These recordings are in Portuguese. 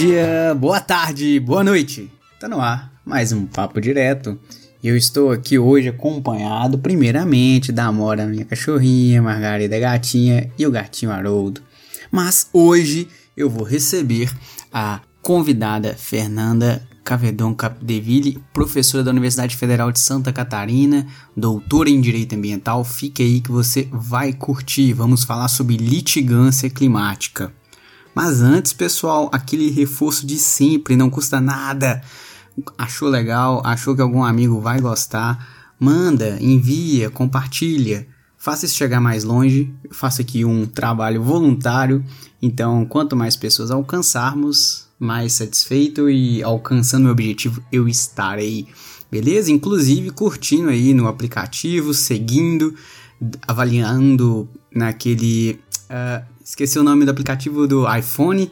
dia, boa tarde, boa noite. Tá no ar mais um papo direto. Eu estou aqui hoje acompanhado, primeiramente, da Amora, minha cachorrinha, Margarida Gatinha e o gatinho Haroldo. Mas hoje eu vou receber a convidada Fernanda Cavedon Capdeville, professora da Universidade Federal de Santa Catarina, doutora em Direito Ambiental. Fique aí que você vai curtir. Vamos falar sobre litigância climática. Mas antes, pessoal, aquele reforço de sempre, não custa nada. Achou legal? Achou que algum amigo vai gostar? Manda, envia, compartilha. Faça isso chegar mais longe. Faça aqui um trabalho voluntário. Então, quanto mais pessoas alcançarmos, mais satisfeito e alcançando o objetivo eu estarei. Beleza? Inclusive curtindo aí no aplicativo, seguindo, avaliando naquele. Uh, esqueci o nome do aplicativo do iPhone.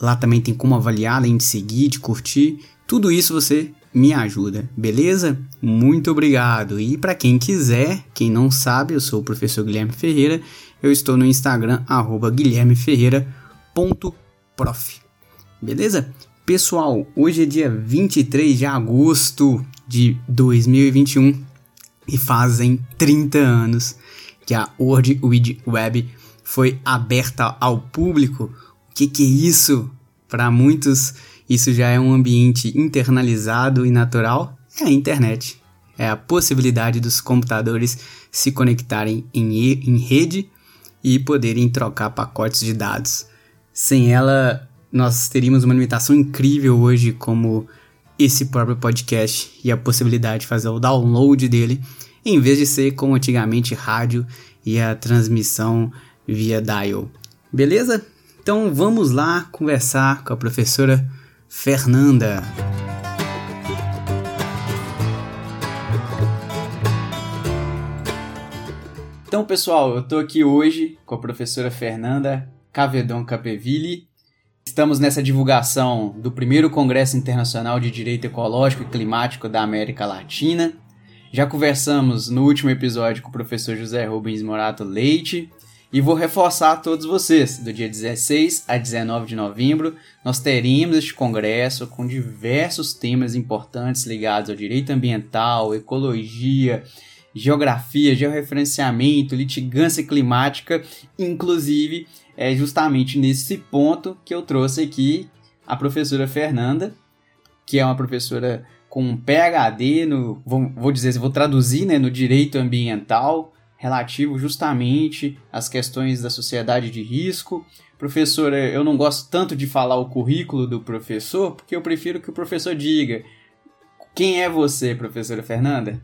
Lá também tem como avaliar, além de seguir, de curtir. Tudo isso você me ajuda, beleza? Muito obrigado. E para quem quiser, quem não sabe, eu sou o professor Guilherme Ferreira. Eu estou no Instagram guilhermeferreira.prof. Beleza? Pessoal, hoje é dia 23 de agosto de 2021 e fazem 30 anos que a World Wide Web foi aberta ao público. O que, que é isso? Para muitos, isso já é um ambiente internalizado e natural. É a internet. É a possibilidade dos computadores se conectarem em, em rede e poderem trocar pacotes de dados. Sem ela, nós teríamos uma limitação incrível hoje, como esse próprio podcast e a possibilidade de fazer o download dele, em vez de ser como antigamente rádio e a transmissão via dial. Beleza? Então vamos lá conversar com a professora Fernanda. Então, pessoal, eu estou aqui hoje com a professora Fernanda Cavedon Capeville, Estamos nessa divulgação do primeiro Congresso Internacional de Direito Ecológico e Climático da América Latina. Já conversamos no último episódio com o professor José Rubens Morato Leite. E vou reforçar a todos vocês: do dia 16 a 19 de novembro, nós teremos este congresso com diversos temas importantes ligados ao direito ambiental, ecologia, geografia, georreferenciamento, litigância climática, inclusive é justamente nesse ponto que eu trouxe aqui a professora Fernanda, que é uma professora com um PhD no, vou, vou dizer, vou traduzir, né, no direito ambiental, relativo justamente às questões da sociedade de risco. Professora, eu não gosto tanto de falar o currículo do professor, porque eu prefiro que o professor diga quem é você, professora Fernanda?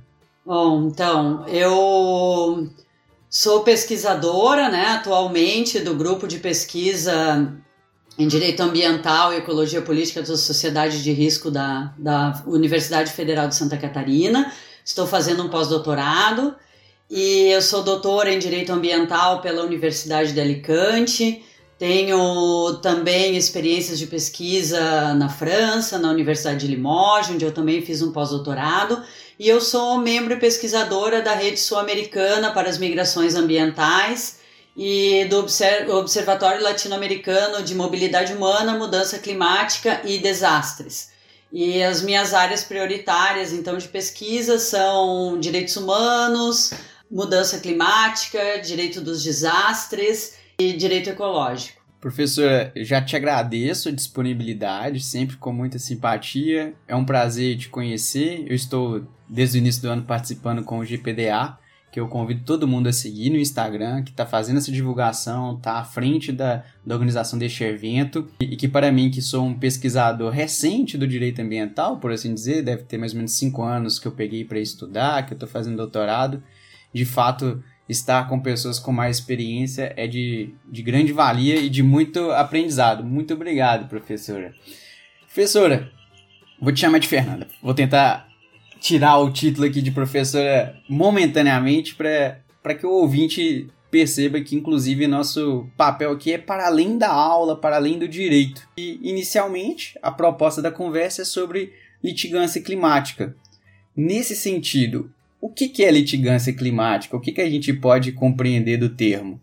Bom, então, eu Sou pesquisadora, né, atualmente do grupo de pesquisa em Direito Ambiental e Ecologia Política da Sociedade de Risco da, da Universidade Federal de Santa Catarina. Estou fazendo um pós-doutorado e eu sou doutora em Direito Ambiental pela Universidade de Alicante. Tenho também experiências de pesquisa na França, na Universidade de Limoges, onde eu também fiz um pós-doutorado e eu sou membro e pesquisadora da Rede Sul-Americana para as Migrações Ambientais e do Observatório Latino-Americano de Mobilidade Humana, Mudança Climática e Desastres. E as minhas áreas prioritárias, então, de pesquisa são direitos humanos, mudança climática, direito dos desastres e direito ecológico. Professora, já te agradeço a disponibilidade, sempre com muita simpatia. É um prazer te conhecer. Eu estou desde o início do ano participando com o GPDA, que eu convido todo mundo a seguir no Instagram, que está fazendo essa divulgação, está à frente da, da organização deste evento, e, e, que para mim, que sou um pesquisador recente do direito ambiental, por assim dizer, deve ter mais ou menos cinco anos que eu peguei para estudar, que eu estou fazendo doutorado, de fato, estar com pessoas com mais experiência é de, de grande valia e de muito aprendizado. Muito obrigado, professora. Professora, vou te chamar de Fernanda. Vou tentar tirar o título aqui de professora momentaneamente para que o ouvinte perceba que, inclusive, nosso papel aqui é para além da aula, para além do direito. E, inicialmente, a proposta da conversa é sobre litigância climática. Nesse sentido, o que é litigância climática? O que a gente pode compreender do termo?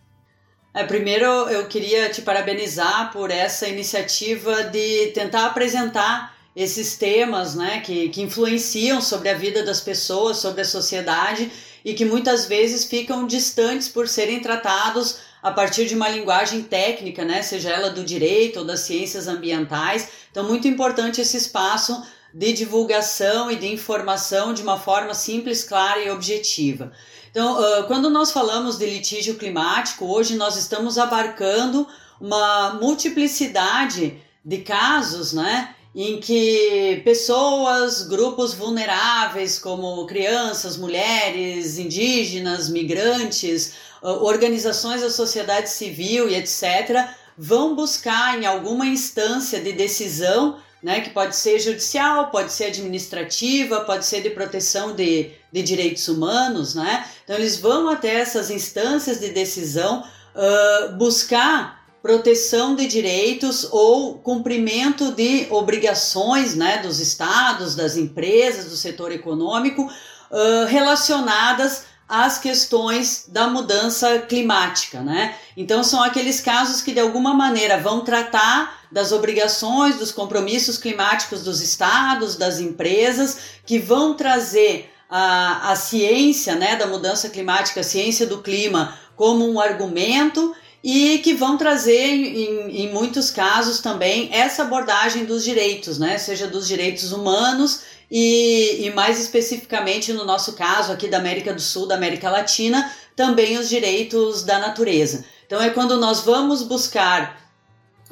É, primeiro, eu queria te parabenizar por essa iniciativa de tentar apresentar esses temas né, que, que influenciam sobre a vida das pessoas, sobre a sociedade e que muitas vezes ficam distantes por serem tratados a partir de uma linguagem técnica, né, seja ela do direito ou das ciências ambientais. Então, muito importante esse espaço de divulgação e de informação de uma forma simples, clara e objetiva. Então, quando nós falamos de litígio climático, hoje nós estamos abarcando uma multiplicidade de casos, né? Em que pessoas, grupos vulneráveis, como crianças, mulheres, indígenas, migrantes, organizações da sociedade civil e etc., vão buscar em alguma instância de decisão né, que pode ser judicial, pode ser administrativa, pode ser de proteção de, de direitos humanos, né? Então eles vão até essas instâncias de decisão uh, buscar proteção de direitos ou cumprimento de obrigações, né, dos estados, das empresas, do setor econômico uh, relacionadas às questões da mudança climática, né? Então são aqueles casos que de alguma maneira vão tratar das obrigações, dos compromissos climáticos dos estados, das empresas, que vão trazer a, a ciência, né, da mudança climática, a ciência do clima como um argumento e que vão trazer, em, em muitos casos também, essa abordagem dos direitos, né? seja dos direitos humanos e, e, mais especificamente no nosso caso aqui da América do Sul, da América Latina, também os direitos da natureza. Então é quando nós vamos buscar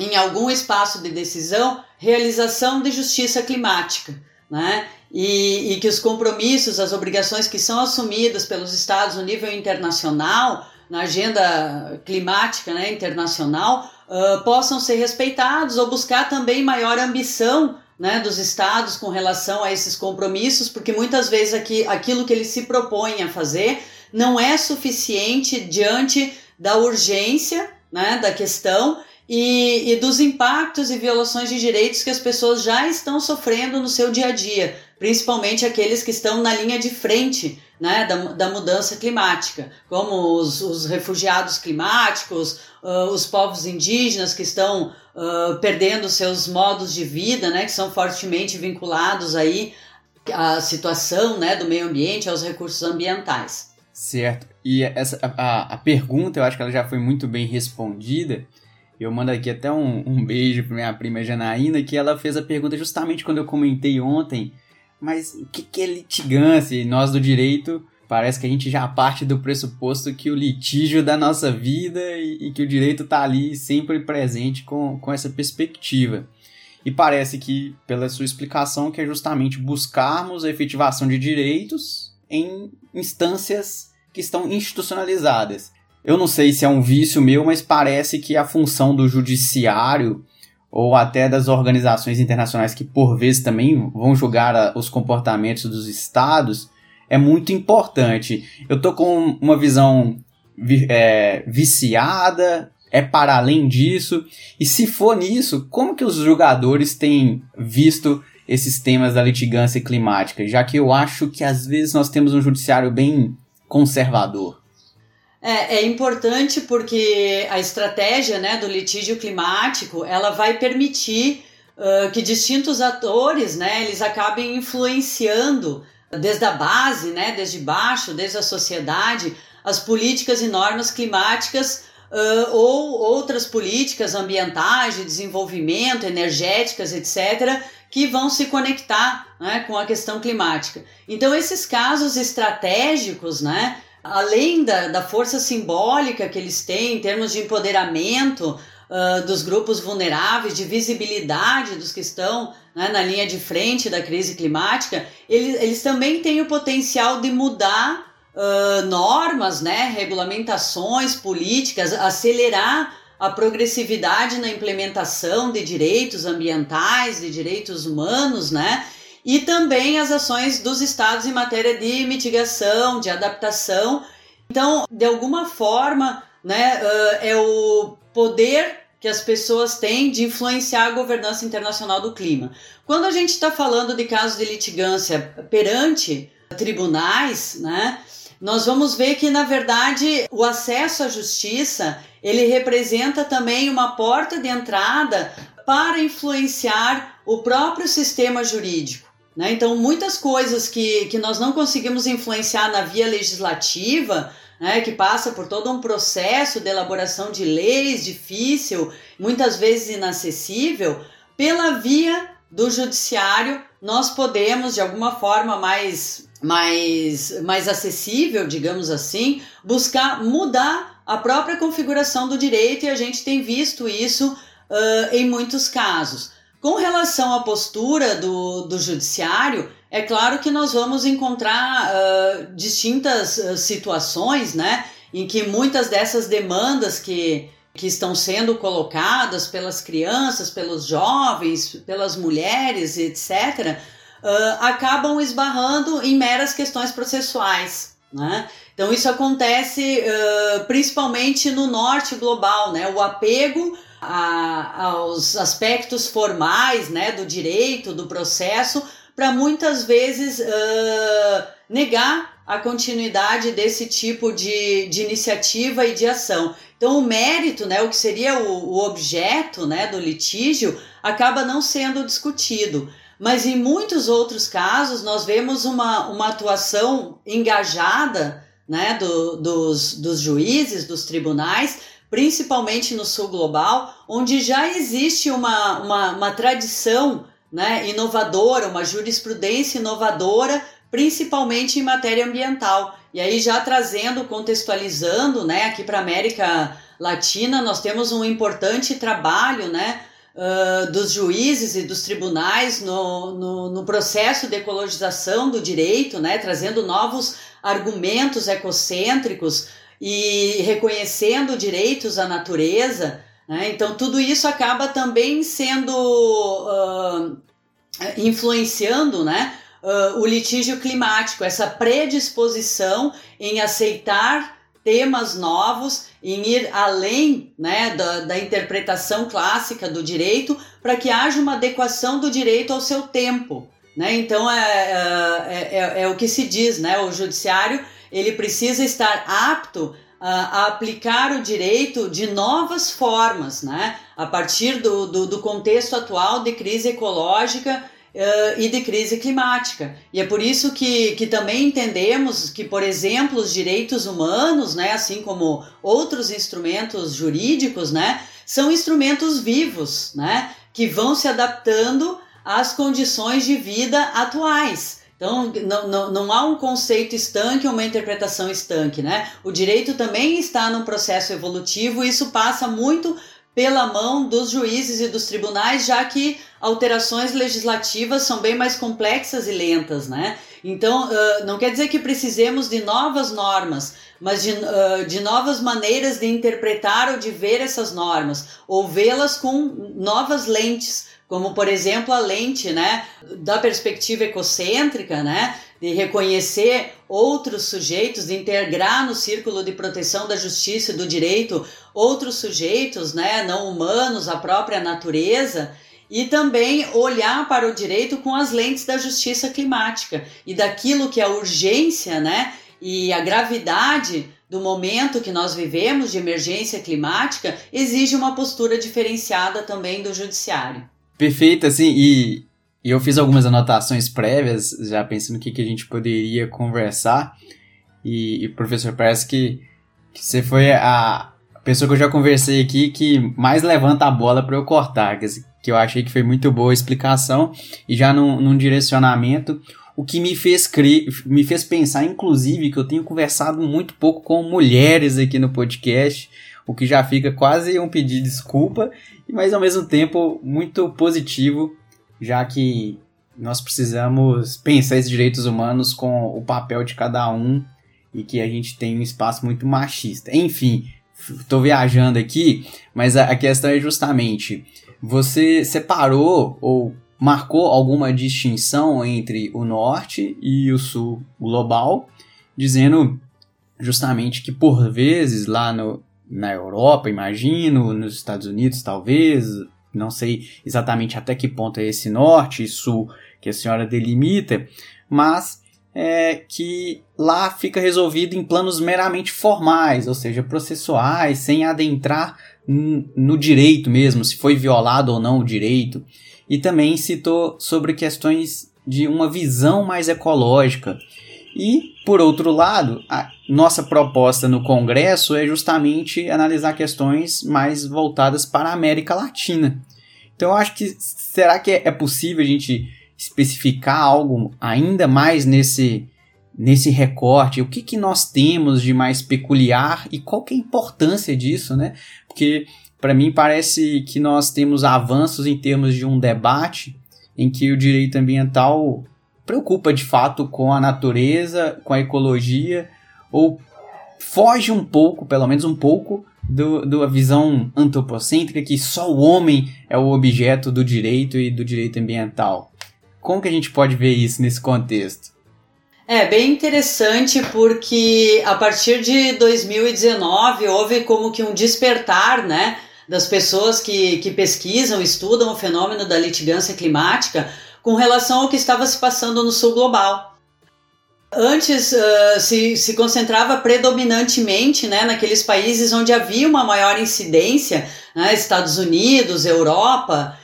em algum espaço de decisão realização de justiça climática, né? E, e que os compromissos, as obrigações que são assumidas pelos estados no nível internacional, na agenda climática né, internacional, uh, possam ser respeitados ou buscar também maior ambição né, dos estados com relação a esses compromissos, porque muitas vezes aqui, aquilo que eles se propõem a fazer não é suficiente diante da urgência né, da questão e, e, dos impactos e violações de direitos que as pessoas já estão sofrendo no seu dia a dia, principalmente aqueles que estão na linha de frente né, da, da mudança climática, como os, os refugiados climáticos, uh, os povos indígenas que estão uh, perdendo seus modos de vida, né, que são fortemente vinculados aí à situação né, do meio ambiente, aos recursos ambientais. Certo. E essa, a, a pergunta, eu acho que ela já foi muito bem respondida. Eu mando aqui até um, um beijo para minha prima Janaína, que ela fez a pergunta justamente quando eu comentei ontem. Mas o que, que é litigância? E nós do direito, parece que a gente já parte do pressuposto que o litígio da nossa vida e, e que o direito está ali sempre presente com, com essa perspectiva. E parece que, pela sua explicação, que é justamente buscarmos a efetivação de direitos em instâncias que estão institucionalizadas. Eu não sei se é um vício meu, mas parece que a função do judiciário ou até das organizações internacionais que por vezes também vão julgar os comportamentos dos estados é muito importante. Eu tô com uma visão é, viciada, é para além disso, e se for nisso, como que os julgadores têm visto esses temas da litigância climática? Já que eu acho que às vezes nós temos um judiciário bem conservador. É, é, importante porque a estratégia né, do litígio climático ela vai permitir uh, que distintos atores né, eles acabem influenciando desde a base, né, desde baixo, desde a sociedade, as políticas e normas climáticas uh, ou outras políticas ambientais, de desenvolvimento, energéticas, etc., que vão se conectar né, com a questão climática. Então, esses casos estratégicos, né, além da, da força simbólica que eles têm em termos de empoderamento uh, dos grupos vulneráveis, de visibilidade dos que estão né, na linha de frente da crise climática, eles, eles também têm o potencial de mudar uh, normas, né, regulamentações, políticas, acelerar a progressividade na implementação de direitos ambientais, de direitos humanos, né? E também as ações dos estados em matéria de mitigação, de adaptação. Então, de alguma forma, né, é o poder que as pessoas têm de influenciar a governança internacional do clima. Quando a gente está falando de casos de litigância perante tribunais, né, nós vamos ver que na verdade o acesso à justiça ele representa também uma porta de entrada para influenciar o próprio sistema jurídico. Né? Então, muitas coisas que, que nós não conseguimos influenciar na via legislativa, né, que passa por todo um processo de elaboração de leis difícil, muitas vezes inacessível, pela via do judiciário nós podemos, de alguma forma mais, mais, mais acessível, digamos assim, buscar mudar a própria configuração do direito e a gente tem visto isso uh, em muitos casos. Com relação à postura do, do judiciário, é claro que nós vamos encontrar uh, distintas uh, situações, né, em que muitas dessas demandas que, que estão sendo colocadas pelas crianças, pelos jovens, pelas mulheres, etc., uh, acabam esbarrando em meras questões processuais. Né? Então, isso acontece principalmente no norte global, né? o apego a, aos aspectos formais né, do direito, do processo, para muitas vezes uh, negar a continuidade desse tipo de, de iniciativa e de ação. Então, o mérito, né, o que seria o, o objeto né, do litígio, acaba não sendo discutido. Mas em muitos outros casos, nós vemos uma, uma atuação engajada né, do, dos, dos juízes, dos tribunais, principalmente no sul global, onde já existe uma, uma, uma tradição né, inovadora, uma jurisprudência inovadora, principalmente em matéria ambiental. E aí, já trazendo, contextualizando né, aqui para a América Latina, nós temos um importante trabalho né, uh, dos juízes e dos tribunais no, no, no, processo de ecologização do direito, né, trazendo novos argumentos ecocêntricos e reconhecendo direitos à natureza. Né? Então, tudo isso acaba também sendo uh, influenciando né, uh, o litígio climático, essa predisposição em aceitar temas novos, em ir além né, da, da interpretação clássica do direito, para que haja uma adequação do direito ao seu tempo. Né? Então é, é, é, é, o que se diz, né? O judiciário ele precisa estar apto a aplicar o direito de novas formas, né? A partir do, do, do contexto atual de crise ecológica uh, e de crise climática. E é por isso que, que também entendemos que, por exemplo, os direitos humanos, né, assim como outros instrumentos jurídicos, né, são instrumentos vivos, né, que vão se adaptando às condições de vida atuais. Então, não, não, não há um conceito estanque ou uma interpretação estanque, né? O direito também está num processo evolutivo e isso passa muito pela mão dos juízes e dos tribunais, já que alterações legislativas são bem mais complexas e lentas, né? Então, uh, não quer dizer que precisemos de novas normas, mas de, uh, de novas maneiras de interpretar ou de ver essas normas, ou vê-las com novas lentes como por exemplo a lente, né, da perspectiva ecocêntrica, né, de reconhecer outros sujeitos, de integrar no círculo de proteção da justiça e do direito outros sujeitos, né, não humanos, a própria natureza, e também olhar para o direito com as lentes da justiça climática e daquilo que é a urgência, né, e a gravidade do momento que nós vivemos de emergência climática exige uma postura diferenciada também do judiciário. Perfeito, assim, e, e eu fiz algumas anotações prévias, já pensando o que, que a gente poderia conversar. E, e professor, parece que, que você foi a pessoa que eu já conversei aqui que mais levanta a bola para eu cortar, que, que eu achei que foi muito boa a explicação e já num, num direcionamento o que me fez me fez pensar, inclusive, que eu tenho conversado muito pouco com mulheres aqui no podcast, o que já fica quase um pedido de desculpa, mas ao mesmo tempo muito positivo, já que nós precisamos pensar esses direitos humanos com o papel de cada um e que a gente tem um espaço muito machista. Enfim, estou viajando aqui, mas a, questão é justamente: você separou ou marcou alguma distinção entre o norte e o sul global, dizendo justamente que por vezes lá no, na Europa, imagino, nos Estados Unidos talvez, não sei exatamente até que ponto é esse norte e sul que a senhora delimita, mas é que lá fica resolvido em planos meramente formais, ou seja, processuais, sem adentrar no direito mesmo, se foi violado ou não o direito. E também citou sobre questões de uma visão mais ecológica. E, por outro lado, a nossa proposta no Congresso é justamente analisar questões mais voltadas para a América Latina. Então, eu acho que será que é possível a gente especificar algo ainda mais nesse, nesse recorte? O que, que nós temos de mais peculiar e qual que é a importância disso, né? Porque, para mim, parece que nós temos avanços em termos de um debate em que o direito ambiental preocupa de fato com a natureza, com a ecologia, ou foge um pouco, pelo menos um pouco, da visão antropocêntrica que só o homem é o objeto do direito e do direito ambiental. Como que a gente pode ver isso nesse contexto? É bem interessante porque a partir de 2019 houve como que um despertar, né, das pessoas que, que pesquisam, estudam o fenômeno da litigância climática com relação ao que estava se passando no sul global. Antes uh, se, se concentrava predominantemente né, naqueles países onde havia uma maior incidência, né, Estados Unidos, Europa,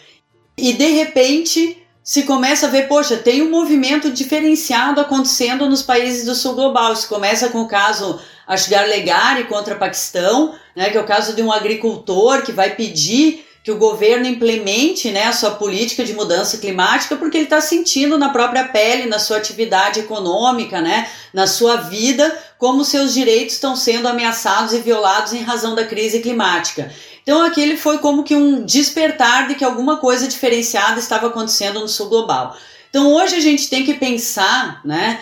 e de repente se começa a ver, poxa, tem um movimento diferenciado acontecendo nos países do sul global. Isso começa com o caso Ashgar Legari contra Paquistão, né, que é o caso de um agricultor que vai pedir que o governo implemente né, a sua política de mudança climática, porque ele está sentindo na própria pele, na sua atividade econômica, né, na sua vida, como seus direitos estão sendo ameaçados e violados em razão da crise climática. Então aquele foi como que um despertar de que alguma coisa diferenciada estava acontecendo no sul global. Então hoje a gente tem que pensar né,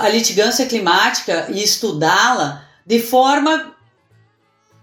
a litigância climática e estudá-la de forma,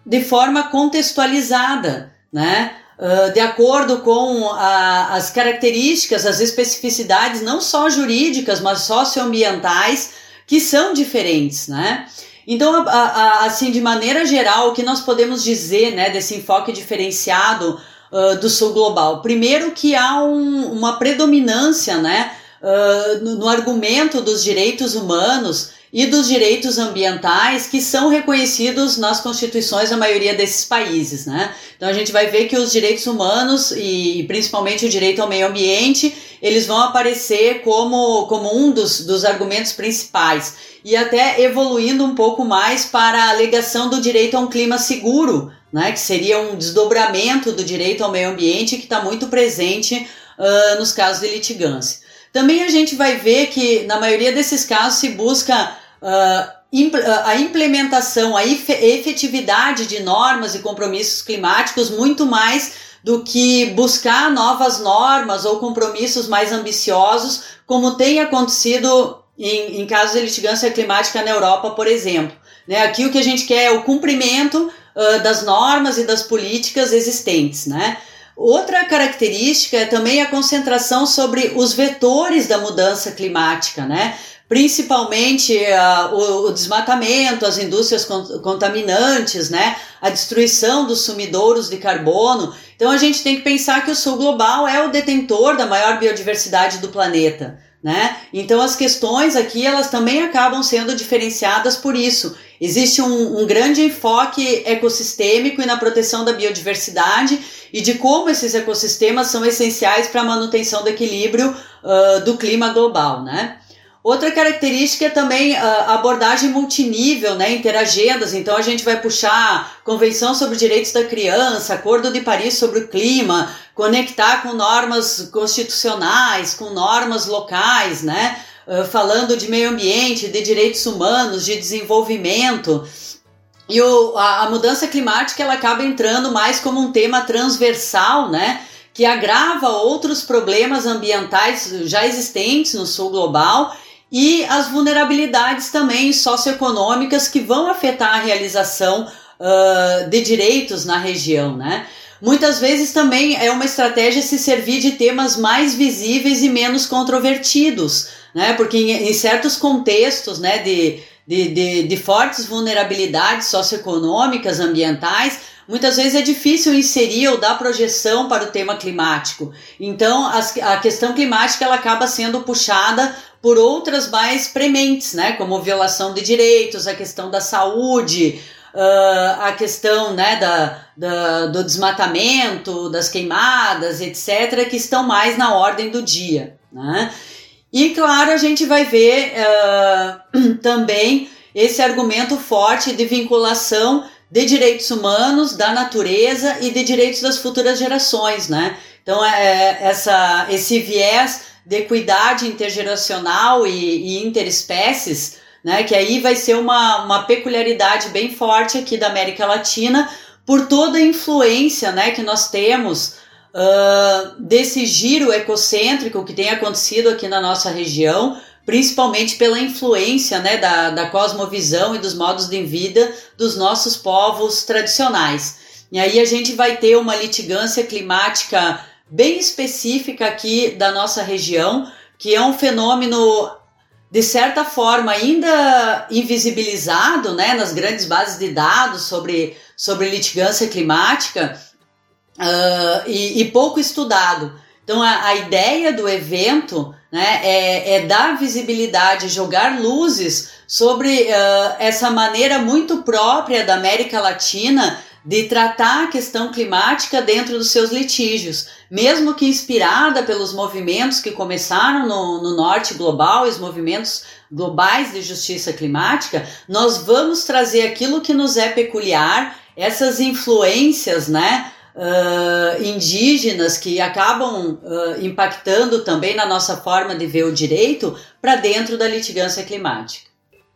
de forma contextualizada, né? Uh, de acordo com a, as características, as especificidades, não só jurídicas, mas socioambientais, que são diferentes, né? Então, a, a, assim, de maneira geral, o que nós podemos dizer, né, desse enfoque diferenciado uh, do sul global? Primeiro que há um, uma predominância, né, uh, no, no argumento dos direitos humanos e dos direitos ambientais que são reconhecidos nas constituições da maioria desses países, né? Então a gente vai ver que os direitos humanos e principalmente o direito ao meio ambiente, eles vão aparecer como, como um dos, dos argumentos principais e até evoluindo um pouco mais para a alegação do direito a um clima seguro, né? Que seria um desdobramento do direito ao meio ambiente que está muito presente uh, nos casos de litigância. Também a gente vai ver que, na maioria desses casos, se busca uh, a implementação, a efetividade de normas e compromissos climáticos muito mais do que buscar novas normas ou compromissos mais ambiciosos, como tem acontecido em, em casos de litigância climática na Europa, por exemplo. Né? Aqui o que a gente quer é o cumprimento uh, das normas e das políticas existentes. Né? Outra característica é também a concentração sobre os vetores da mudança climática, né? principalmente uh, o, o, desmatamento, as indústrias contaminantes, né? a destruição dos sumidouros de carbono. Então a gente tem que pensar que o sul global é o detentor da maior biodiversidade do planeta. Né? Então as questões aqui elas também acabam sendo diferenciadas por isso. Existe um, um, grande enfoque ecossistêmico e na proteção da biodiversidade e de como esses ecossistemas são essenciais para a manutenção do equilíbrio uh, do clima global, né? Outra característica é também a abordagem multinível, né, interagendas. Então a gente vai puxar Convenção sobre Direitos da Criança, Acordo de Paris sobre o Clima, conectar com normas constitucionais, com normas locais, né? Uh, falando de meio ambiente, de direitos humanos, de desenvolvimento. E o, a, a mudança climática ela acaba entrando mais como um tema transversal, né? Que agrava outros problemas ambientais já existentes no sul global e as vulnerabilidades também socioeconômicas que vão afetar a realização uh, de direitos na região, né? Muitas vezes também é uma estratégia se servir de temas mais visíveis e menos controvertidos, né? Porque em, em certos contextos, né, de, de, de, de fortes vulnerabilidades socioeconômicas, ambientais, muitas vezes é difícil inserir ou dar projeção para o tema climático. Então, a questão climática ela acaba sendo puxada por outras mais prementes, né, como violação de direitos, a questão da saúde, uh, a questão né, da, da, do desmatamento, das queimadas, etc., que estão mais na ordem do dia. Né? E claro, a gente vai ver uh, também esse argumento forte de vinculação de direitos humanos, da natureza e de direitos das futuras gerações, né? Então, é, é essa, esse viés de equidade intergeracional e, e interespécies né? Que aí vai ser uma, uma peculiaridade bem forte aqui da América Latina por toda a influência, né? Que nós temos uh, desse giro ecocêntrico que tem acontecido aqui na nossa região, principalmente pela influência, né? Da, da cosmovisão e dos modos de vida dos nossos povos tradicionais. E aí a gente vai ter uma litigância climática bem específica aqui da nossa região, que é um fenômeno de certa forma, ainda invisibilizado né, nas grandes bases de dados sobre, sobre litigância climática uh, e, e, pouco estudado. Então, a, a ideia do evento né, é, é, dar visibilidade, jogar luzes sobre uh, essa maneira muito própria da América Latina de tratar a questão climática dentro dos seus litígios, mesmo que inspirada pelos movimentos que começaram no, no norte global, os movimentos globais de justiça climática, nós vamos trazer aquilo que nos é peculiar, essas influências, né? Uh, indígenas que acabam uh, impactando também na nossa forma de ver o direito para dentro da litigância climática.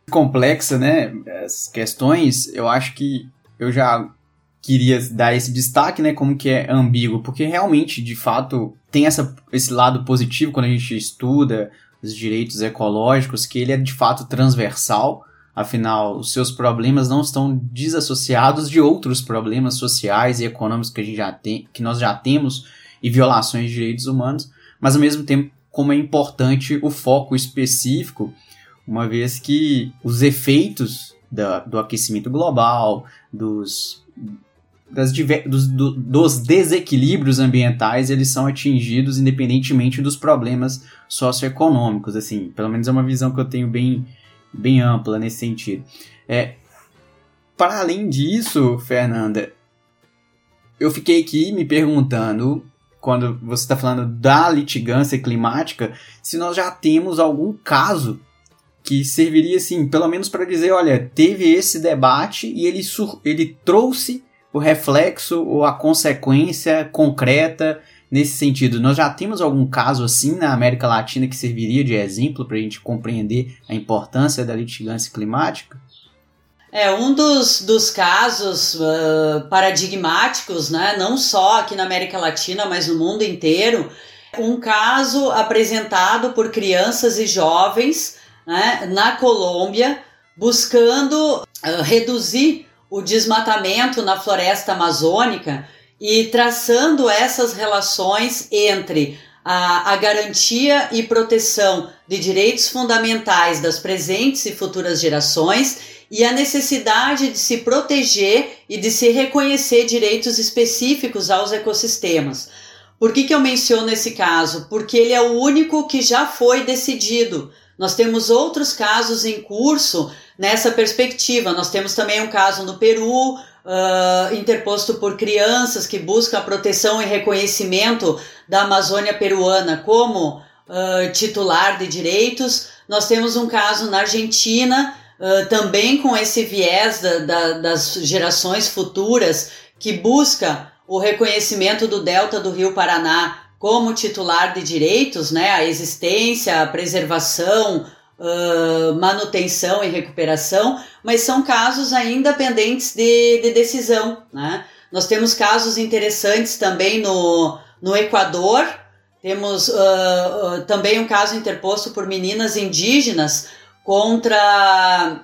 Complexa, né? As questões, eu acho que eu já queria dar esse destaque, né, como que é ambíguo, porque realmente, de fato, tem essa, esse lado positivo quando a gente estuda os direitos ecológicos, que ele é de fato transversal, afinal, os seus problemas não estão desassociados de outros problemas sociais e econômicos que a gente já tem, que nós já temos e violações de direitos humanos, mas ao mesmo tempo como é importante o foco específico, uma vez que os efeitos da, do aquecimento global, dos das, dos, do, dos desequilíbrios ambientais eles são atingidos independentemente dos problemas socioeconômicos, assim, pelo menos é uma visão que eu tenho bem, bem ampla nesse sentido. É, para além disso, Fernanda, eu fiquei aqui me perguntando, quando você está falando da litigância climática, se nós já temos algum caso que serviria, assim, pelo menos para dizer, olha, teve esse debate e ele, ele trouxe o reflexo ou a consequência concreta nesse sentido. Nós já temos algum caso assim na América Latina que serviria de exemplo para a gente compreender a importância da litigância climática? É um dos, dos casos uh, paradigmáticos, né, não só aqui na América Latina, mas no mundo inteiro. Um caso apresentado por crianças e jovens né, na Colômbia, buscando uh, reduzir o desmatamento na floresta amazônica e traçando essas relações entre a, a, garantia e proteção de direitos fundamentais das presentes e futuras gerações e a necessidade de se proteger e de se reconhecer direitos específicos aos ecossistemas. Por que, que eu menciono esse caso? Porque ele é o único que já foi decidido. Nós temos outros casos em curso nessa perspectiva. Nós temos também um caso no Peru, uh, interposto por crianças que buscam a proteção e reconhecimento da Amazônia peruana como uh, titular de direitos. Nós temos um caso na Argentina, uh, também com esse viés da, da, das gerações futuras, que busca o reconhecimento do delta do Rio Paraná como titular de direitos, né, a existência, a preservação, uh, manutenção e recuperação, mas são casos ainda pendentes de, de decisão. Né? Nós temos casos interessantes também no, no Equador, temos uh, uh, também um caso interposto por meninas indígenas contra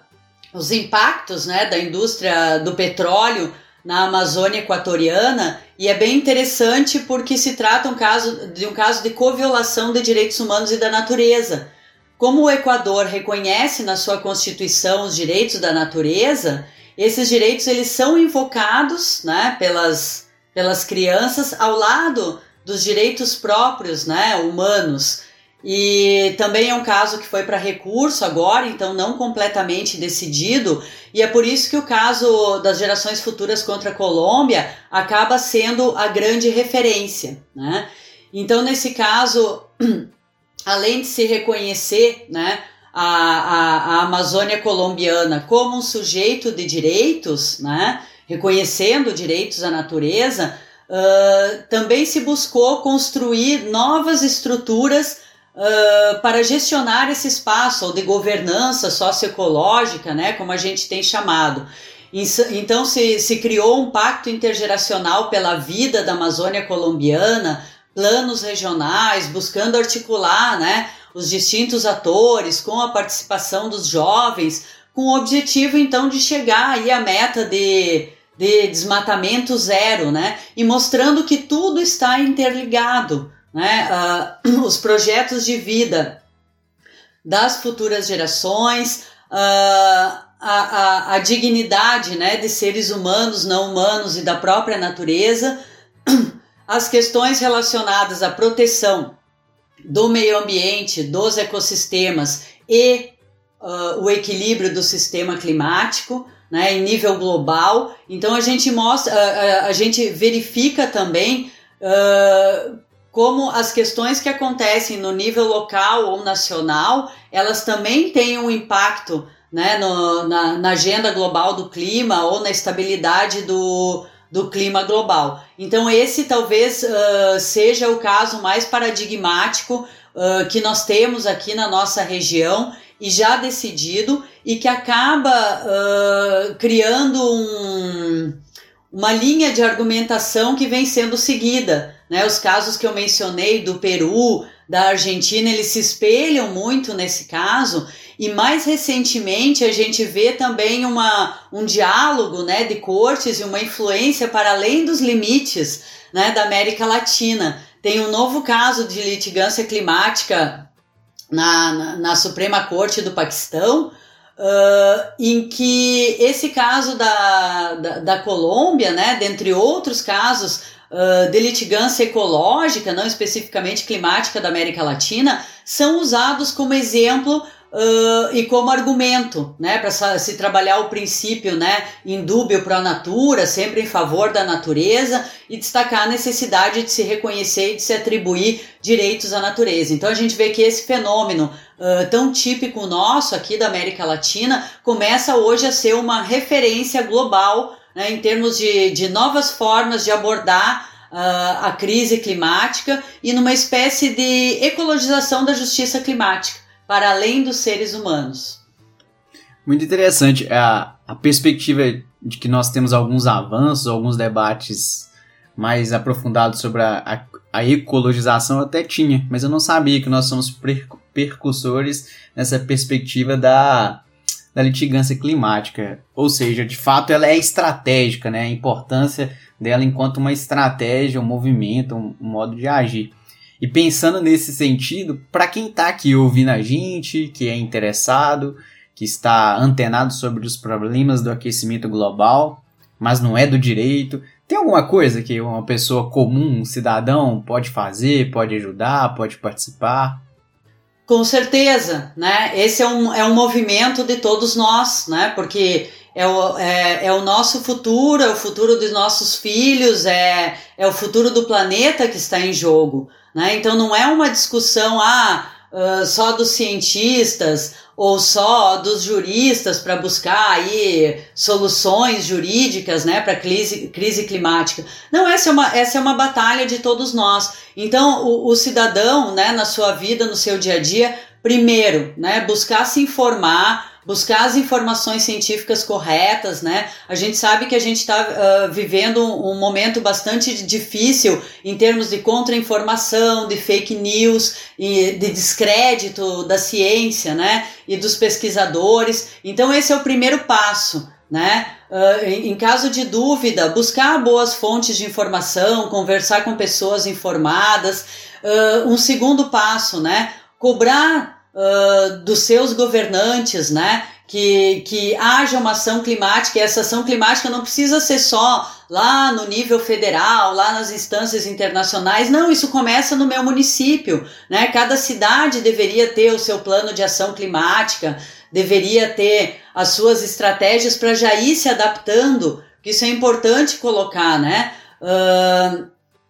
os impactos né, da indústria do petróleo na Amazônia Equatoriana e é bem interessante porque se trata um caso, de um caso de coviolação de direitos humanos e da natureza. Como o Equador reconhece na sua constituição os direitos da natureza, esses direitos eles são invocados, né, pelas, pelas crianças ao lado dos direitos próprios, né, humanos. E também é um caso que foi para recurso agora, então não completamente decidido, e é por isso que o caso das gerações futuras contra a Colômbia acaba sendo a grande referência. Né? Então, nesse caso, além de se reconhecer né, a, a, a Amazônia colombiana como um sujeito de direitos, né, reconhecendo direitos à natureza, uh, também se buscou construir novas estruturas uh, para gestionar esse espaço ou de governança socioecológica, né, como a gente tem chamado. Então se, se criou um pacto intergeracional pela vida da Amazônia colombiana, planos regionais, buscando articular né, os distintos atores com a participação dos jovens, com o objetivo então de chegar aí à meta de, de desmatamento zero, né? E mostrando que tudo está interligado né, uh, os projetos de vida das futuras gerações, uh, a, a, a, dignidade né, de seres humanos, não humanos e da própria natureza, as questões relacionadas à proteção do meio ambiente, dos ecossistemas e uh, o equilíbrio do sistema climático. Né, em nível global, então a gente mostra, a, a gente verifica também uh, como as questões que acontecem no nível local ou nacional, elas também têm um impacto né, no, na, na agenda global do clima ou na estabilidade do, do clima global. Então, esse talvez uh, seja o caso mais paradigmático uh, que nós temos aqui na nossa região e já decidido e que acaba uh, criando um, uma linha de argumentação que vem sendo seguida né? Os casos que eu mencionei do Peru, da Argentina, eles se espelham muito nesse caso. E mais recentemente a gente vê também uma, um diálogo né, de cortes e uma influência para além dos limites né, da América Latina. Tem um novo caso de litigância climática na, na, na Suprema Corte do Paquistão, uh, em que esse caso da, da, da Colômbia, né, dentre outros casos, uh, de litigância ecológica, não especificamente climática da América Latina, são usados como exemplo Uh, e como argumento, né, para se trabalhar o princípio, né, indúbio pro natura, sempre em favor da natureza e destacar a necessidade de se reconhecer e de se atribuir direitos à natureza. Então a gente vê que esse fenômeno uh, tão típico nosso aqui da América Latina começa hoje a ser uma referência global né, em termos de, de novas formas de abordar uh, a crise climática e numa espécie de ecologização da justiça climática, para além dos seres humanos. Muito interessante a, a perspectiva de que nós temos alguns avanços, alguns debates mais aprofundados sobre a, a, a ecologização, eu até tinha, mas eu não sabia que nós somos percursores nessa perspectiva da da litigância climática. Ou seja, de fato ela é estratégica, né? A importância dela enquanto uma estratégia, um movimento, um, um modo de agir. E pensando nesse sentido, para quem está aqui ouvindo a gente, que é interessado, que está antenado sobre os problemas do aquecimento global, mas não é do direito, tem alguma coisa que uma pessoa comum, um cidadão, pode fazer, pode ajudar, pode participar? Com certeza, né? Esse é um, é um movimento de todos nós, né? Porque é o, é, é o nosso futuro, é o futuro dos nossos filhos, é, é o futuro do planeta que está em jogo, né? Então não é uma discussão, ah, só dos cientistas ou só dos juristas para buscar aí soluções jurídicas, né, para crise, crise climática. Não, essa é uma essa é uma batalha de todos nós. Então, o, o cidadão, né, na sua vida, no seu dia a dia, primeiro, né, buscar se informar, buscar as informações científicas corretas, né? A gente sabe que a gente está uh, vivendo um, momento bastante difícil em termos de contra-informação, de fake news e de descrédito da ciência, né? E dos pesquisadores. Então esse é o primeiro passo, né? Uh, em, em caso de dúvida, buscar boas fontes de informação, conversar com pessoas informadas. Uh, um segundo passo, né? Cobrar dos seus governantes, né? Que, que haja uma ação climática, e essa ação climática não precisa ser só lá no nível federal, lá nas instâncias internacionais. Não, isso começa no meu município, né? Cada cidade deveria ter o seu plano de ação climática, deveria ter as suas estratégias para já ir se adaptando, isso é importante colocar, né? Uh,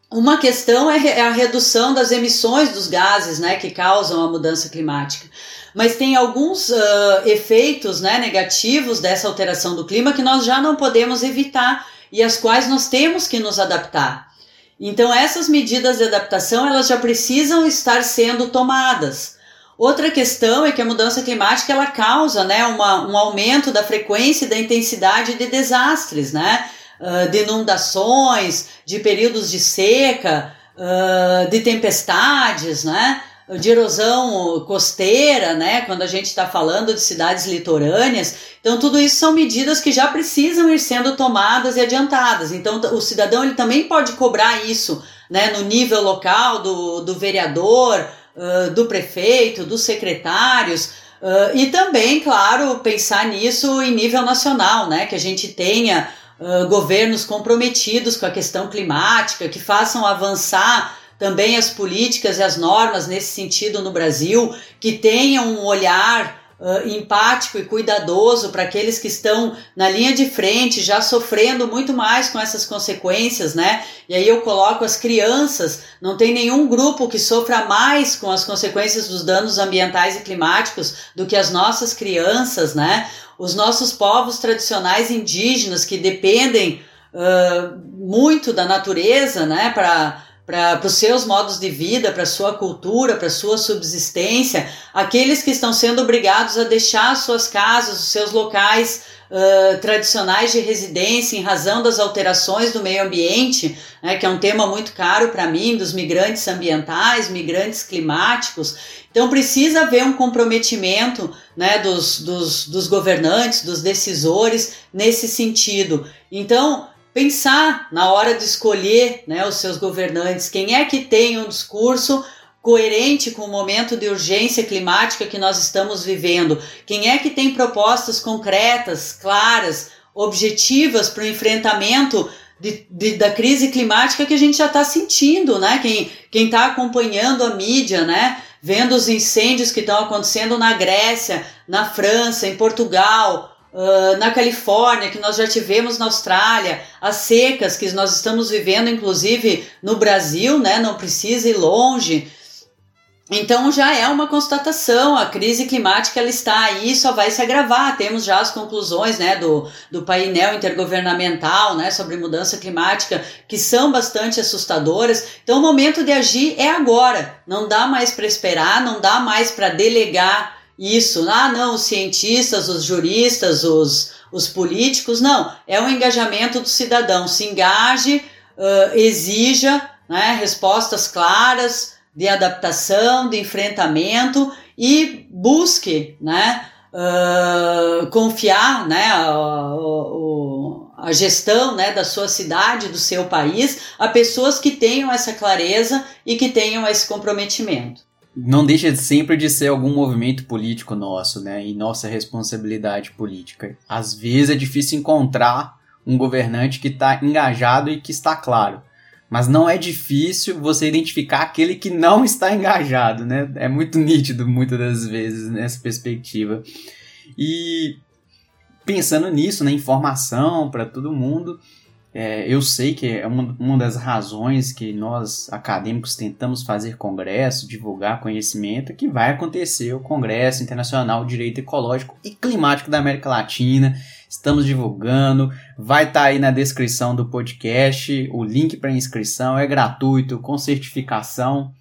uma questão é, é a redução das emissões dos gases né, que causam a mudança climática. Mas tem alguns uh, efeitos né, negativos dessa alteração do clima que nós já não podemos evitar e às quais nós temos que nos adaptar. Então essas medidas de adaptação elas já precisam estar sendo tomadas. Outra questão é que a mudança climática ela causa né, uma, um aumento da frequência e da intensidade de desastres, né? Uh, de inundações, de períodos de seca, uh, de tempestades, né? de erosão costeira, né? Quando a gente está falando de cidades litorâneas. Então, tudo isso são medidas que já precisam ir sendo tomadas e adiantadas. Então, o cidadão ele também pode cobrar isso né? no nível local do, do vereador, uh, do prefeito, dos secretários. Uh, e também, claro, pensar nisso em nível nacional, né? Que a gente tenha governos comprometidos com a questão climática, que façam avançar também as políticas e as normas nesse sentido no Brasil, que tenham um olhar uh, empático e cuidadoso para aqueles que estão na linha de frente, já sofrendo muito mais com essas consequências, né? E aí eu coloco as crianças, não tem nenhum grupo que sofra mais com as consequências dos danos ambientais e climáticos do que as nossas crianças, né? Os nossos povos tradicionais indígenas que dependem uh, muito da natureza, né, para para os seus modos de vida, para a sua cultura, para a sua subsistência, aqueles que estão sendo obrigados a deixar suas casas, os seus locais uh, tradicionais de residência em razão das alterações do meio ambiente, né, que é um tema muito caro para mim, dos migrantes ambientais, migrantes climáticos. Então precisa haver um comprometimento né, dos, dos, dos governantes, dos decisores nesse sentido. Então, pensar na hora de escolher né, os seus governantes, quem é que tem um discurso coerente com o momento de urgência climática que nós estamos vivendo, quem é que tem propostas concretas, claras, objetivas para o enfrentamento de, de, da crise climática que a gente já está sentindo, né? Quem está acompanhando a mídia, né? vendo os incêndios que estão acontecendo na Grécia, na França, em Portugal, uh, na Califórnia, que nós já tivemos na Austrália, as secas que nós estamos vivendo, inclusive no Brasil, né? Não precisa ir longe. Então já é uma constatação, a crise climática ela está aí, só vai se agravar. Temos já as conclusões né, do, do painel intergovernamental né, sobre mudança climática, que são bastante assustadoras. Então o momento de agir é agora. Não dá mais para esperar, não dá mais para delegar isso. Ah, não, os cientistas, os juristas, os, os políticos, não. É um engajamento do cidadão. Se engaje, uh, exija né, respostas claras de adaptação, de enfrentamento e busque, né, uh, confiar, né, a, a, gestão, né, da sua cidade, do seu país, a pessoas que tenham essa clareza e que tenham esse comprometimento. Não deixa sempre de ser algum movimento político nosso, né, e nossa responsabilidade política. Às vezes é difícil encontrar um governante que está engajado e que está claro. Mas não é difícil você identificar aquele que não está engajado, né? É muito nítido muitas das vezes nessa perspectiva. E pensando nisso, na informação para todo mundo, é, eu sei que é uma, uma das razões que nós acadêmicos tentamos fazer congresso, divulgar conhecimento, que vai acontecer o Congresso Internacional de Direito Ecológico e Climático da América Latina estamos divulgando. Vai estar tá aí na descrição do podcast o link para inscrição, é gratuito, com certificação.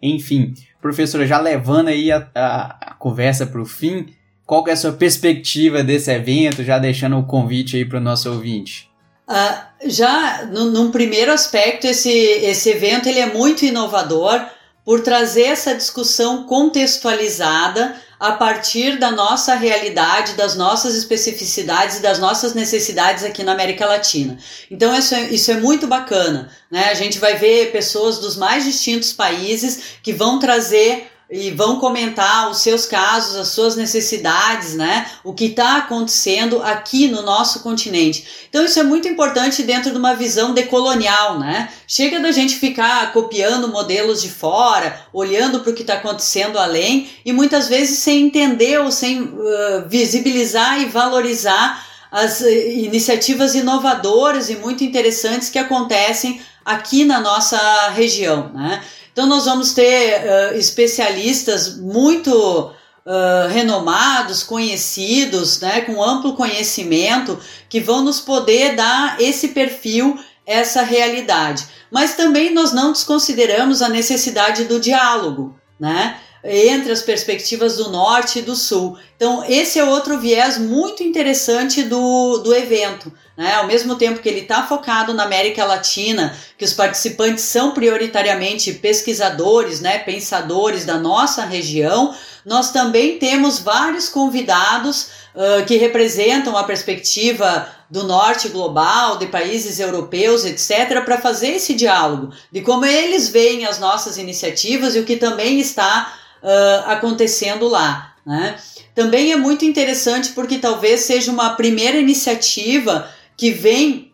Enfim, professora, já levando aí a, a, a conversa para o fim, qual que é a sua perspectiva desse evento, já deixando o convite aí para o nosso ouvinte? Uh, já no, num primeiro aspecto, esse, esse evento ele é muito inovador por trazer essa discussão contextualizada a partir da nossa realidade, das nossas especificidades e das nossas necessidades aqui na América Latina. Então isso é, isso é muito bacana, né? A gente vai ver pessoas dos mais distintos países que vão trazer e vão comentar os seus casos, as suas necessidades, né? O que está acontecendo aqui no nosso continente. Então isso é muito importante dentro de uma visão decolonial, né? Chega da gente ficar copiando modelos de fora, olhando para o que está acontecendo além e muitas vezes sem entender ou sem uh, visibilizar e valorizar as eh, iniciativas inovadoras e muito interessantes que acontecem aqui na nossa região, né? Então nós vamos ter uh, especialistas muito uh, renomados, conhecidos, né, com amplo conhecimento, que vão nos poder dar esse perfil, essa realidade. Mas também nós não desconsideramos a necessidade do diálogo, né? Entre as perspectivas do norte e do sul. Então, esse é outro viés muito interessante do, do evento. Né? Ao mesmo tempo que ele está focado na América Latina, que os participantes são prioritariamente pesquisadores, né, pensadores da nossa região, nós também temos vários convidados uh, que representam a perspectiva do norte global, de países europeus, etc., para fazer esse diálogo de como eles veem as nossas iniciativas e o que também está uh, acontecendo lá. Né? Também é muito interessante porque talvez seja uma primeira iniciativa que vem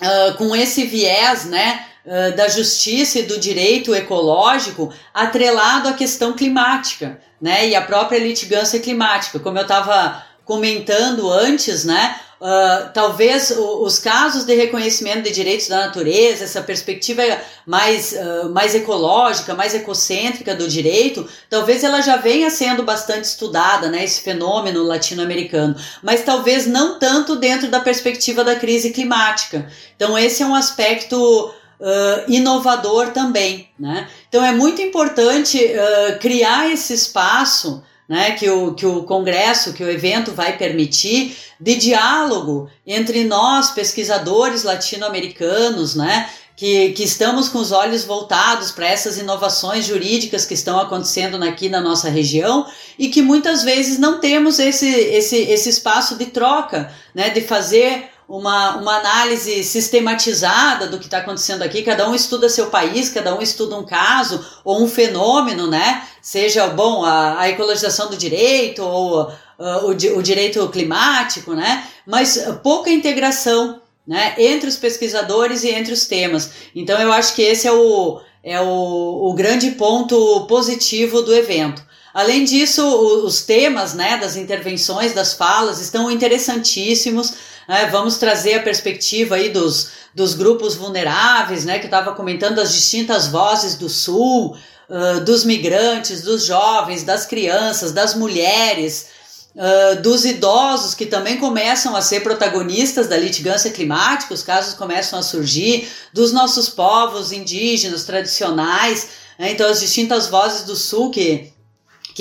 uh, com esse viés né, uh, da justiça e do direito ecológico atrelado à questão climática né, e à própria litigância climática. Como eu estava comentando antes, né, Uh, talvez os casos de reconhecimento de direitos da natureza, essa perspectiva mais, uh, mais ecológica, mais ecocêntrica do direito, talvez ela já venha sendo bastante estudada, né, esse fenômeno latino-americano, mas talvez não tanto dentro da perspectiva da crise climática. Então, esse é um aspecto Uh, inovador também. Né? Então é muito importante uh, criar esse espaço né, que, o, que o congresso, que o evento vai permitir, de diálogo entre nós, pesquisadores latino-americanos, né, que, que, estamos com os olhos voltados para essas inovações jurídicas que estão acontecendo aqui na nossa região e que muitas vezes não temos esse, esse, esse espaço de troca, né, de fazer uma, uma análise sistematizada do que está acontecendo aqui. Cada um estuda seu país, cada um estuda um caso ou um fenômeno, né? Seja bom a, a ecologização do direito ou uh, o, o direito climático, né? Mas pouca integração né, entre os pesquisadores e entre os temas. Então eu acho que esse é o, é o, o grande ponto positivo do evento. Além disso, os temas né, das intervenções, das falas, estão interessantíssimos. Né? Vamos trazer a perspectiva aí dos, dos grupos vulneráveis, né, que estava comentando, as distintas vozes do Sul, uh, dos migrantes, dos jovens, das crianças, das mulheres, uh, dos idosos, que também começam a ser protagonistas da litigância climática, os casos começam a surgir, dos nossos povos indígenas tradicionais. Né? Então, as distintas vozes do Sul que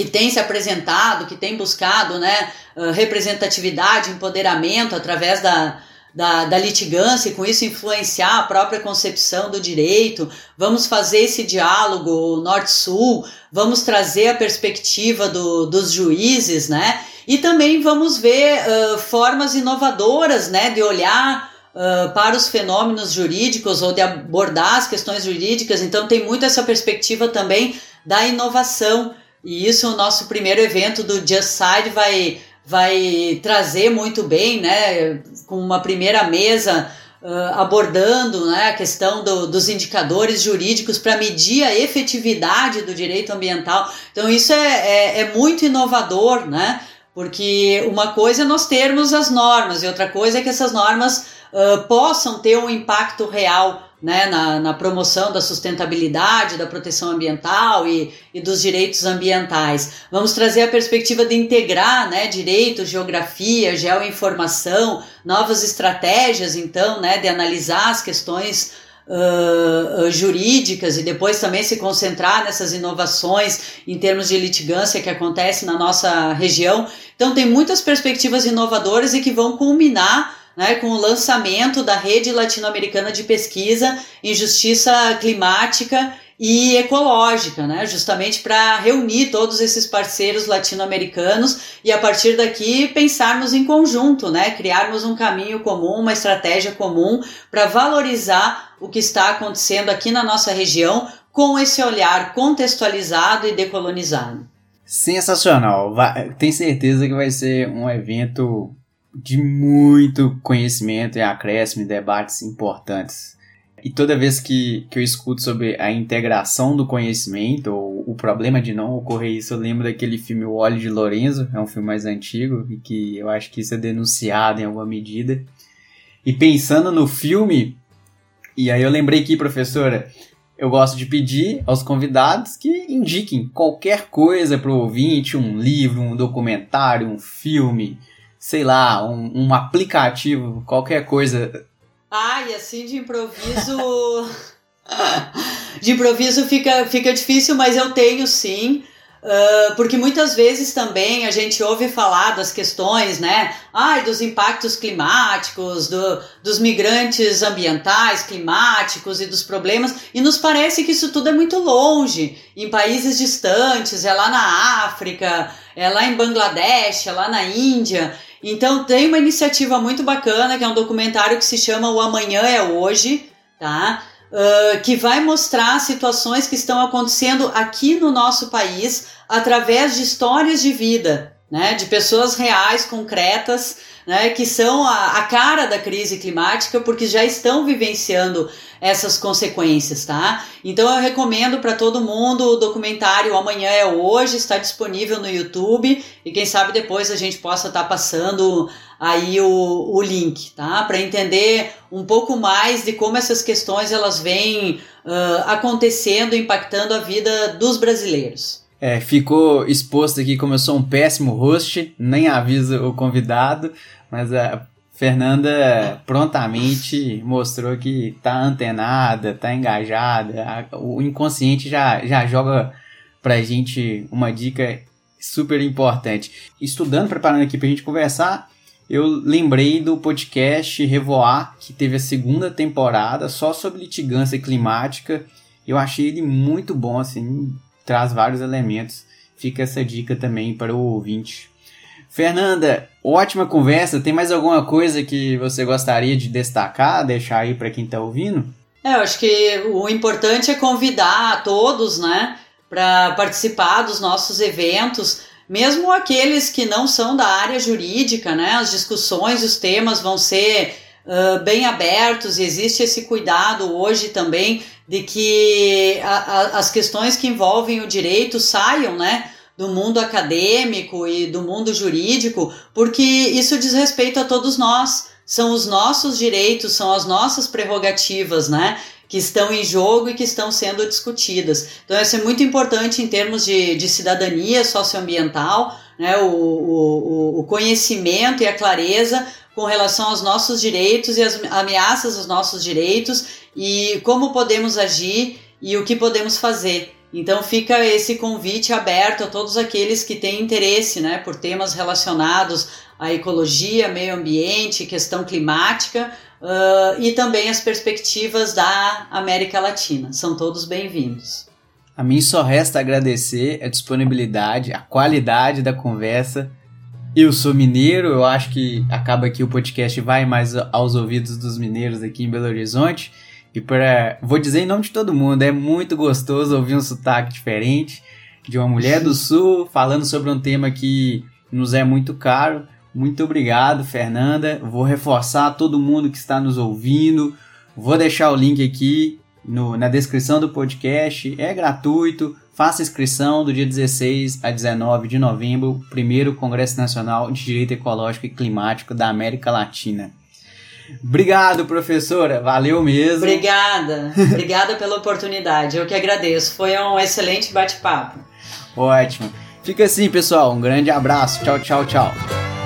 que tem se apresentado, que tem buscado né, representatividade, empoderamento através da, da, da litigância e com isso influenciar a própria concepção do direito. Vamos fazer esse diálogo norte-sul, vamos trazer a perspectiva do, dos juízes, né? E também vamos ver uh, formas inovadoras né, de olhar Uh, para os fenômenos jurídicos ou de abordar as questões jurídicas. Então, tem muito essa perspectiva também da inovação e isso o nosso primeiro evento do Just Side vai, vai trazer muito bem, né? Com uma primeira mesa uh, abordando né, a questão do, dos indicadores jurídicos para medir a efetividade do direito ambiental. Então isso é, é, é muito inovador, né? Porque uma coisa é nós termos as normas e outra coisa é que essas normas uh, possam ter um impacto real né, na, na, promoção da sustentabilidade, da proteção ambiental e, e, dos direitos ambientais. Vamos trazer a perspectiva de integrar né, direito, geografia, geoinformação, novas estratégias, então, né, de analisar as questões uh, jurídicas e depois também se concentrar nessas inovações em termos de litigância que acontece na nossa região. Então, tem muitas perspectivas inovadoras e que vão culminar né, com o lançamento da Rede Latino-Americana de Pesquisa em Justiça Climática e ecológica, né? Justamente para reunir todos esses parceiros latino-americanos e a partir daqui pensarmos em conjunto, né? Criarmos um caminho comum, uma estratégia comum para valorizar o que está acontecendo aqui na nossa região com esse olhar contextualizado e decolonizado. Sensacional. Vai, tenho certeza que vai ser um evento de muito conhecimento e acréscimo e debates importantes. E toda vez que, que eu escuto sobre a integração do conhecimento, ou o problema de não ocorrer isso, eu lembro daquele filme O Olho de Lorenzo, é um filme mais antigo, e que eu acho que isso é denunciado em alguma medida. E pensando no filme, e aí eu lembrei aqui, professora, eu gosto de pedir aos convidados que indiquem qualquer coisa para o ouvinte, um livro, um documentário, um filme, sei lá, um, um aplicativo, qualquer coisa. E assim de improviso. de improviso fica, fica difícil, mas eu tenho sim. Uh, porque muitas vezes também a gente ouve falar das questões, né? Ai, dos impactos climáticos, do, dos migrantes ambientais, climáticos e dos problemas, e nos parece que isso tudo é muito longe, em países distantes, é lá na África, é lá em Bangladesh, é lá na Índia. Então tem uma iniciativa muito bacana, que é um documentário que se chama O Amanhã é Hoje, tá? Uh, que vai mostrar situações que estão acontecendo aqui no nosso país através de histórias de vida, né, de pessoas reais, concretas, né, que são a, a cara da crise climática porque já estão vivenciando essas consequências, tá? Então eu recomendo para todo mundo o documentário Amanhã é Hoje, está disponível no YouTube e quem sabe depois a gente possa estar tá passando aí o, o link, tá? Para entender um pouco mais de como essas questões elas vêm uh, acontecendo, impactando a vida dos brasileiros. É, ficou exposto aqui como eu sou um péssimo host, nem aviso o convidado, mas a Fernanda prontamente mostrou que tá antenada, tá engajada, o inconsciente já, já joga pra gente uma dica super importante. Estudando, preparando aqui pra gente conversar, eu lembrei do podcast Revoar, que teve a segunda temporada só sobre litigância climática. Eu achei ele muito bom, assim, traz vários elementos. Fica essa dica também para o ouvinte. Fernanda, ótima conversa. Tem mais alguma coisa que você gostaria de destacar, deixar aí para quem está ouvindo? É, eu acho que o importante é convidar todos, né, para participar dos nossos eventos mesmo aqueles que não são da área jurídica, né? As discussões, os temas vão ser uh, bem abertos existe esse cuidado hoje também de que a, a, as questões que envolvem o direito saiam, né? do mundo acadêmico e do mundo jurídico, porque isso diz respeito a todos nós. São os nossos direitos, são as nossas prerrogativas, né? que estão em jogo e que estão sendo discutidas. Então, isso é muito importante em termos de, de cidadania socioambiental, né, o, o, o conhecimento e a clareza com relação aos nossos direitos e as ameaças aos nossos direitos e como podemos agir e o que podemos fazer. Então fica esse convite aberto a todos aqueles que têm interesse né, por temas relacionados à ecologia, meio ambiente, questão climática, uh, e também as perspectivas da América Latina. São todos bem-vindos. A mim só resta agradecer a disponibilidade, a qualidade da conversa. Eu sou mineiro, eu acho que acaba que o podcast vai mais aos ouvidos dos mineiros aqui em Belo Horizonte. E para, vou dizer em nome de todo mundo, é muito gostoso ouvir um sotaque diferente de uma mulher do sul falando sobre um tema que nos é muito caro. Muito obrigado, Fernanda. Vou reforçar todo mundo que está nos ouvindo. Vou deixar o link aqui no, na descrição do podcast. É gratuito. Faça inscrição do dia 16 a 19 de novembro, primeiro Congresso Nacional de Direito Ecológico e Climático da América Latina. Obrigado, professora. Valeu mesmo. Obrigada. Obrigada pela oportunidade. Eu que agradeço. Foi um excelente bate-papo. Ótimo. Fica assim, pessoal. Um grande abraço. Tchau, tchau, tchau.